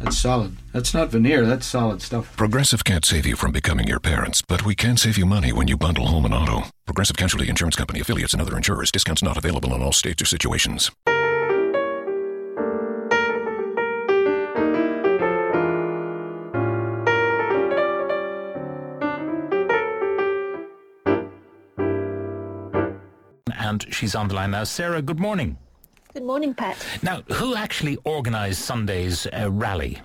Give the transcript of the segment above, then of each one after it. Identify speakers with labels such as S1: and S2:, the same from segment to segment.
S1: That's solid. That's not veneer, that's solid stuff.
S2: Progressive can't save you from becoming your parents, but we can save you money when you bundle home and auto. Progressive Casualty Insurance Company affiliates and other insurers. Discounts not available in all states or situations.
S3: And she's on the line now. Sarah, good morning.
S4: Good morning, Pat.
S3: Now, who actually organised Sunday's uh, rally?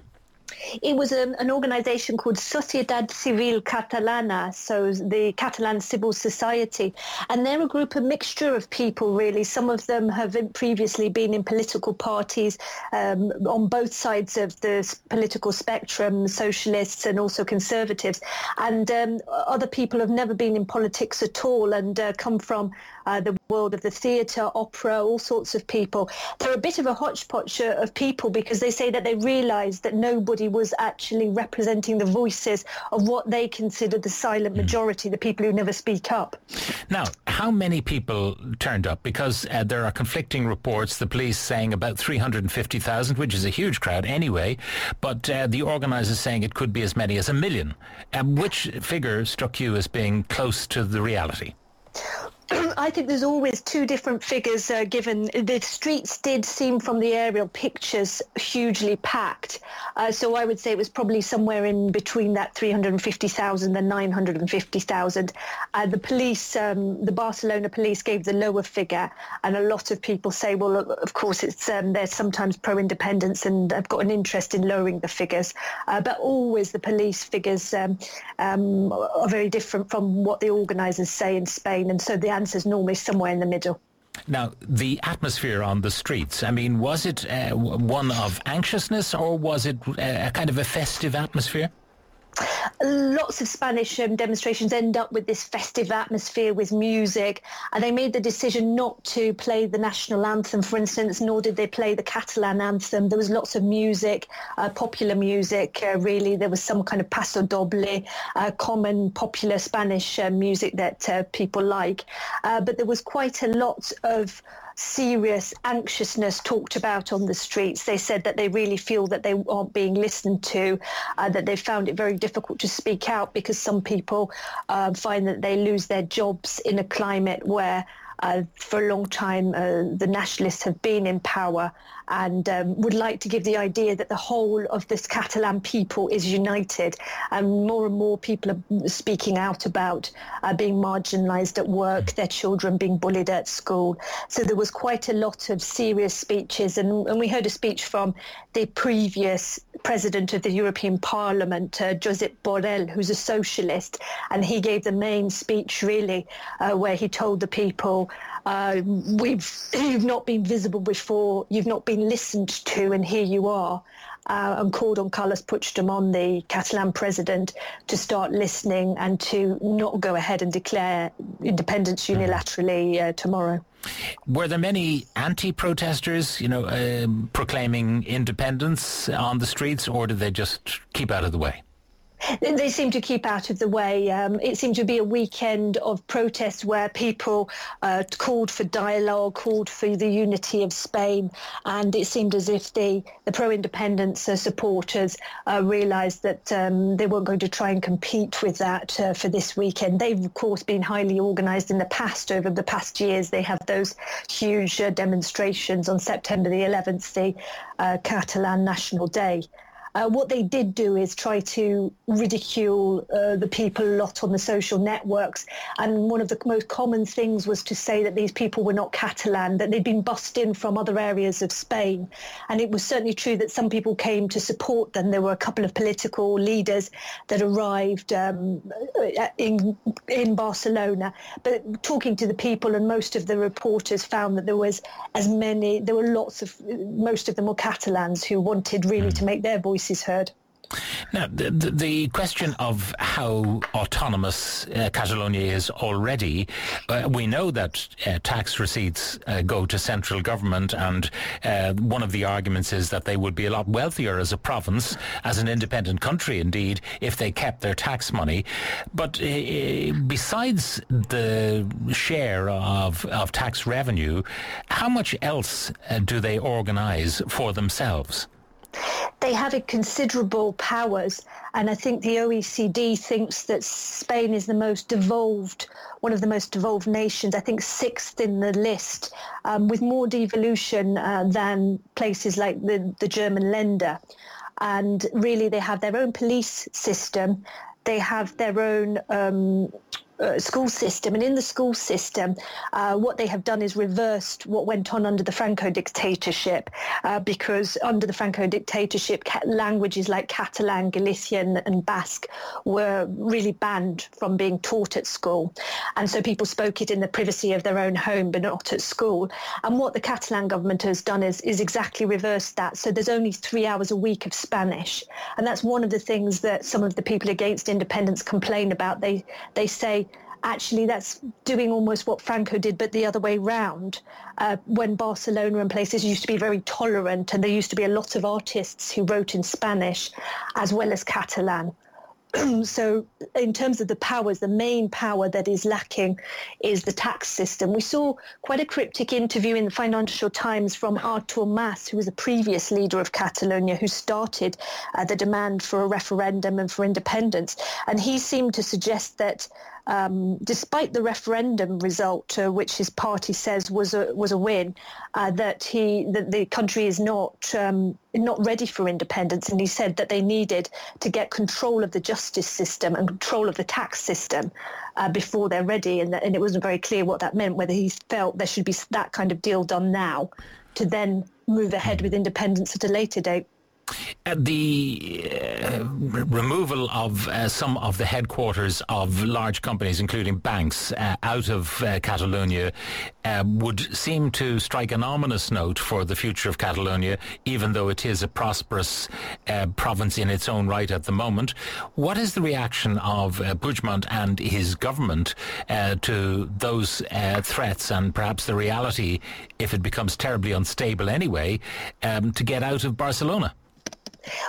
S4: It was um, an organisation called Sociedad Civil Catalana, so the Catalan Civil Society, and they're a group, a mixture of people really. Some of them have previously been in political parties um, on both sides of the political spectrum, socialists and also conservatives, and um, other people have never been in politics at all and uh, come from uh, the world of the theatre, opera, all sorts of people. They're a bit of a hodgepodge of people because they say that they realised that nobody was actually representing the voices of what they consider the silent hmm. majority, the people who never speak up.
S3: Now, how many people turned up? Because uh, there are conflicting reports, the police saying about 350,000, which is a huge crowd anyway, but uh, the organisers saying it could be as many as a million. Um, which figure struck you as being close to the reality?
S4: I think there's always two different figures uh, given. The streets did seem from the aerial pictures hugely packed. Uh, so I would say it was probably somewhere in between that 350,000 and 950,000. Uh, the police, um, the Barcelona police gave the lower figure. And a lot of people say, well, of course, it's um, they're sometimes pro-independence and have got an interest in lowering the figures. Uh, but always the police figures um, um, are very different from what the organisers say in Spain. And so the answer is normally somewhere in the middle.
S3: Now, the atmosphere on the streets, I mean, was it uh, one of anxiousness or was it uh, a kind of a festive atmosphere?
S4: Lots of Spanish um, demonstrations end up with this festive atmosphere with music, and they made the decision not to play the national anthem, for instance, nor did they play the Catalan anthem. There was lots of music, uh, popular music, uh, really. There was some kind of paso doble, uh, common popular Spanish uh, music that uh, people like, uh, but there was quite a lot of serious anxiousness talked about on the streets. They said that they really feel that they aren't being listened to, uh, that they found it very difficult to speak out because some people uh, find that they lose their jobs in a climate where uh, for a long time, uh, the nationalists have been in power and um, would like to give the idea that the whole of this Catalan people is united. And more and more people are speaking out about uh, being marginalised at work, their children being bullied at school. So there was quite a lot of serious speeches. And, and we heard a speech from the previous president of the European Parliament, uh, Josep Borrell, who's a socialist. And he gave the main speech, really, uh, where he told the people, uh, we've, you've not been visible before, you've not been listened to, and here you are. Uh, and called on Carles Puigdemont, the Catalan president, to start listening and to not go ahead and declare independence unilaterally uh, tomorrow.
S3: Were there many anti-protesters, you know, um, proclaiming independence on the streets, or did they just keep out of the way?
S4: They seem to keep out of the way. Um, it seemed to be a weekend of protests where people uh, called for dialogue, called for the unity of Spain, and it seemed as if the, the pro-independence uh, supporters uh, realised that um, they weren't going to try and compete with that uh, for this weekend. They've, of course, been highly organised in the past. Over the past years, they have those huge uh, demonstrations on September the 11th, the uh, Catalan National Day. Uh, what they did do is try to ridicule uh, the people a lot on the social networks. And one of the most common things was to say that these people were not Catalan, that they'd been bussed in from other areas of Spain. And it was certainly true that some people came to support them. There were a couple of political leaders that arrived um, in, in Barcelona. But talking to the people and most of the reporters found that there was as many, there were lots of, most of them were Catalans who wanted really mm. to make their voice voices heard.
S3: Now, the, the, the, question of how autonomous uh, Catalonia is already, uh, we know that uh, tax receipts uh, go to central government, and uh, one of the arguments is that they would be a lot wealthier as a province, as an independent country, indeed, if they kept their tax money. But uh, besides the share of, of tax revenue, how much else do they organise for themselves?
S4: They have a considerable powers. And I think the OECD thinks that Spain is the most devolved, one of the most devolved nations, I think sixth in the list, um, with more devolution uh, than places like the, the German Länder. And really, they have their own police system. They have their own um, uh, school system. And in the school system, uh, what they have done is reversed what went on under the Franco dictatorship, uh, because under the Franco dictatorship, languages like Catalan, Galician, and Basque were really banned from being taught at school. And so people spoke it in the privacy of their own home, but not at school. And what the Catalan government has done is, is exactly reversed that. So there's only three hours a week of Spanish. And that's one of the things that some of the people against independence complain about. They, they say, actually that's doing almost what Franco did, but the other way round. Uh, when Barcelona and places used to be very tolerant, and there used to be a lot of artists who wrote in Spanish as well as Catalan. so in terms of the powers, the main power that is lacking is the tax system. We saw quite a cryptic interview in the Financial Times from Artur Mas, who was the previous leader of Catalonia, who started uh, the demand for a referendum and for independence. And he seemed to suggest that um, despite the referendum result, uh, which his party says was a was a win, uh, that he that the country is not um, not ready for independence, and he said that they needed to get control of the justice system and control of the tax system uh, before they're ready, and, and it wasn't very clear what that meant. Whether he felt there should be that kind of deal done now, to then move ahead with independence at a later date.
S3: Uh, the uh, removal of uh, some of the headquarters of large companies, including banks, uh, out of uh, Catalonia uh, would seem to strike an ominous note for the future of Catalonia, even though it is a prosperous province in its own right at the moment. What is the reaction of Puigdemont and his government to those threats and perhaps the reality, if it becomes terribly unstable anyway, um, to get out of Barcelona?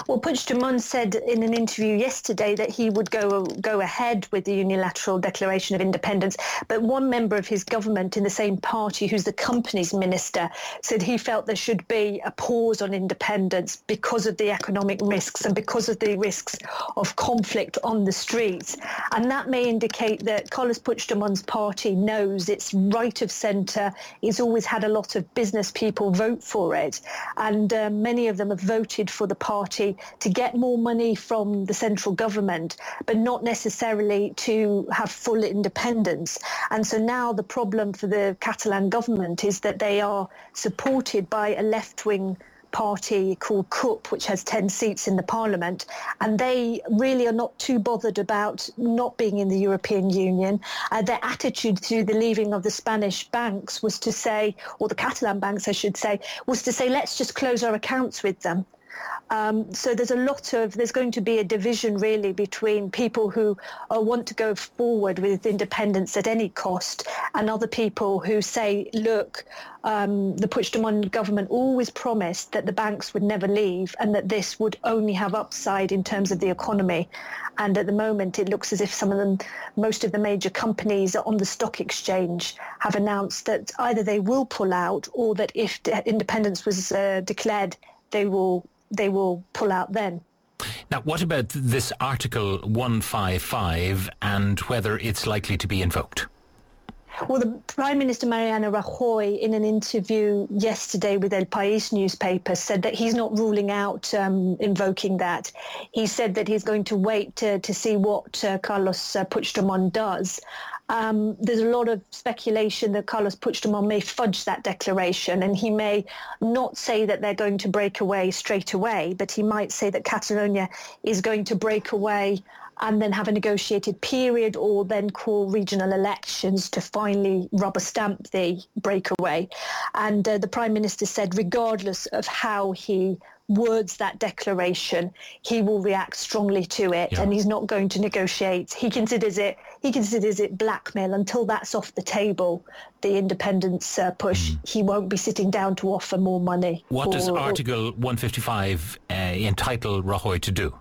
S4: Well, Puigdemont said in an interview yesterday that he would go go ahead with the unilateral declaration of independence, but one member of his government in the same party, who's the company's minister, said he felt there should be a pause on independence because of the economic risks and because of the risks of conflict on the streets. And that may indicate that Carlos Puigdemont's party knows it's right of centre. It's always had a lot of business people vote for it, and uh, many of them have voted for the party Party to get more money from the central government, but not necessarily to have full independence. And so now the problem for the Catalan government is that they are supported by a left-wing party called CUP, which has 10 seats in the parliament. And they really are not too bothered about not being in the European Union. Uh, their attitude to the leaving of the Spanish banks was to say, or the Catalan banks, I should say, was to say, let's just close our accounts with them. Um, so there's a lot of, there's going to be a division really between people who uh, want to go forward with independence at any cost and other people who say, look, um, the Puigdemont government always promised that the banks would never leave and that this would only have upside in terms of the economy. And at the moment, it looks as if some of them, most of the major companies on the stock exchange have announced that either they will pull out or that if independence was uh, declared, they will they will pull out then.
S3: Now, what about this Article 155 and whether it's likely to be invoked?
S4: Well, the Prime Minister Mariano Rajoy, in an interview yesterday with El País newspaper, said that he's not ruling out um, invoking that. He said that he's going to wait to, to see what uh, Carlos uh, Puigdemont does. Um, there's a lot of speculation that Carlos Puigdemont may fudge that declaration and he may not say that they're going to break away straight away, but he might say that Catalonia is going to break away and then have a negotiated period or then call regional elections to finally rubber stamp the breakaway. And uh, the Prime Minister said, regardless of how he words that declaration, he will react strongly to it yeah. and he's not going to negotiate. He considers it he considers it blackmail until that's off the table, the independence uh, push. Mm. He won't be sitting down to offer more money.
S3: What or, does Article 155 uh, entitle Rajoy to do?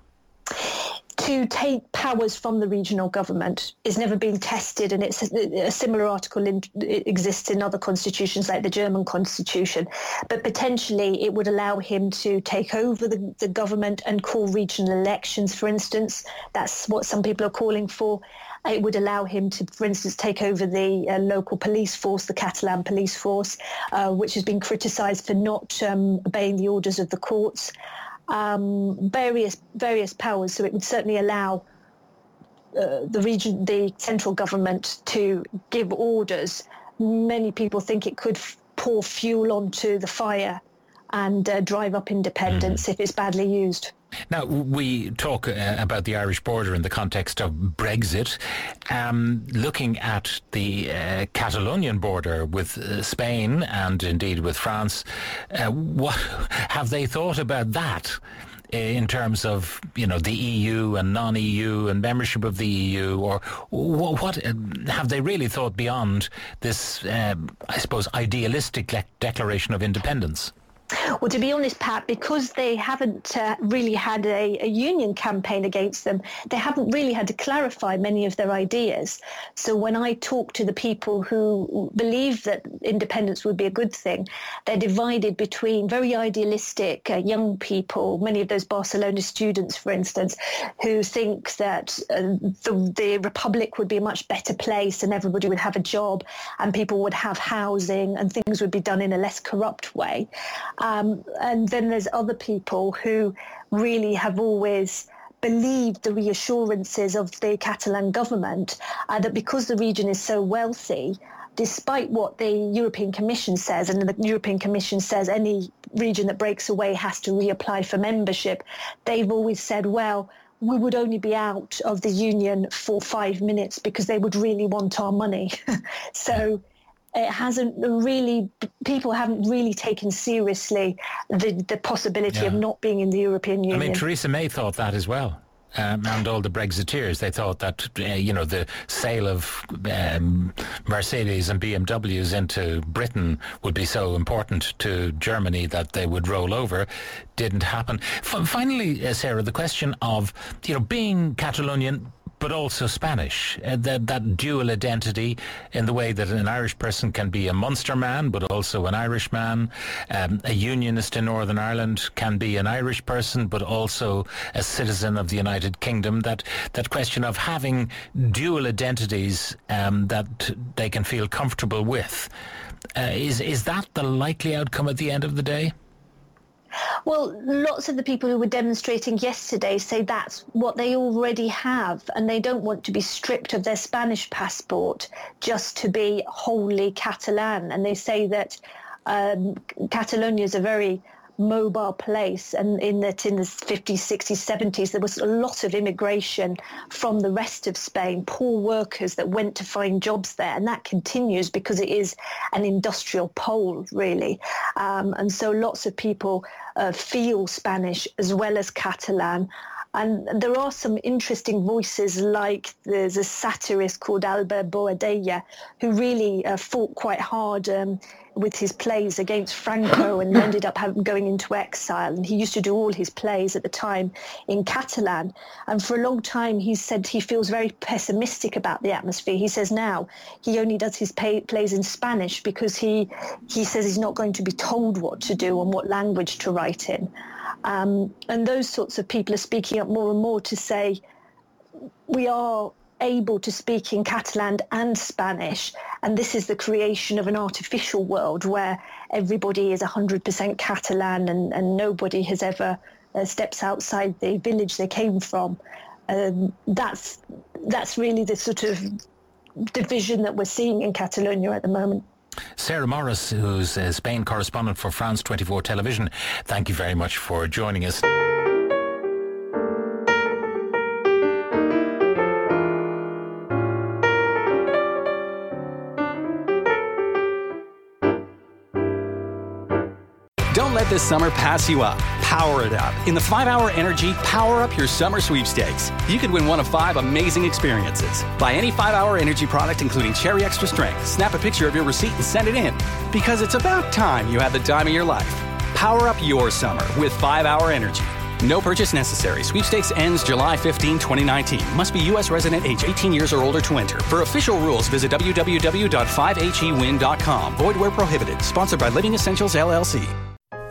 S4: To take powers from the regional government is never been tested, and it's a, a similar article in, exists in other constitutions like the German constitution. But potentially, it would allow him to take over the, the government and call regional elections. For instance, that's what some people are calling for. It would allow him to, for instance, take over the uh, local police force, the Catalan police force, uh, which has been criticised for not um, obeying the orders of the courts um, various various powers. So it would certainly allow uh, the region, the central government, to give orders. Many people think it could f- pour fuel onto the fire and uh, drive up independence mm. if it's badly used.
S3: Now, we talk uh, about the Irish border in the context of Brexit. Um, looking at the uh, Catalonian border with uh, Spain and indeed with France, uh, what have they thought about that? Uh, in terms of you know the EU and non-EU and membership of the EU, or what, what uh, have they really thought beyond this? I suppose idealistic le- declaration of independence.
S4: Well, to be honest, Pat, because they haven't uh, really had a, a, union campaign against them, they haven't really had to clarify many of their ideas. So when I talk to the people who believe that independence would be a good thing, they're divided between very idealistic uh, young people, many of those Barcelona students, for instance, who think that uh, the, the republic would be a much better place and everybody would have a job and people would have housing and things would be done in a less corrupt way. Um, and then there's other people who really have always believed the reassurances of the Catalan government uh, that because the region is so wealthy, despite what the European Commission says, and the European Commission says any region that breaks away has to reapply for membership, they've always said, well, we would only be out of the union for five minutes because they would really want our money. so it hasn't really people haven't really taken seriously the the possibility yeah. of not being in the European Union.
S3: I mean, Theresa May thought that as well. Um, and all the Brexiteers, they thought that uh, you know the sale of um, Mercedes and BMWs into Britain would be so important to Germany that they would roll over. Didn't happen. F- finally, uh, Sarah, the question of you know being Catalonian, but also Spanish. Uh, that, that dual identity in the way that an Irish person can be a Munster man, but also an Irish man. Um, a unionist in Northern Ireland can be an Irish person, but also a citizen of the United Kingdom. That that question of having dual identities um, that they can feel comfortable with. Uh, is is that the likely outcome at the end of the day?
S4: Well, lots of the people who were demonstrating yesterday say that's what they already have, and they don't want to be stripped of their Spanish passport just to be wholly Catalan. And they say that um, Catalonia is a very mobile place and in that in the 50s 60s 70s there was a lot of immigration from the rest of Spain poor workers that went to find jobs there and that continues because it is an industrial pole really. Um, and so lots of people uh, feel Spanish as well as Catalan and there are some interesting voices like there's a satirist called Albert Boadella who really uh, fought quite hard um, with his plays against Franco and ended up having, going into exile. And he used to do all his plays at the time in Catalan. And for a long time, he said he feels very pessimistic about the atmosphere. He says now he only does his pay, plays in Spanish because he, he says he's not going to be told what to do and what language to write in. Um, and those sorts of people are speaking up more and more to say we are able to speak in Catalan and Spanish. And this is the creation of an artificial world where everybody is 100% Catalan and, and nobody has ever uh, steps outside the village they came from. Um, that's that's really the sort of division that we're seeing in Catalonia at the moment.
S3: Sarah Morris, who's a Spain correspondent for France 24 Television, thank you very much for joining us.
S5: This summer pass you up. Power it up. In the 5 Hour Energy Power Up Your Summer Sweepstakes. You could win one of five amazing experiences. Buy any 5 Hour Energy product, including Cherry Extra Strength. Snap a picture of your receipt and send it in. Because it's about time you had the time of your life. Power up your summer with 5 Hour Energy. No purchase necessary. Sweepstakes ends July 15, 2019. Must be U.S. resident age 18 years or older to enter. For official rules, visit www.5hewin.com. Void where prohibited. Sponsored by Living Essentials, LLC.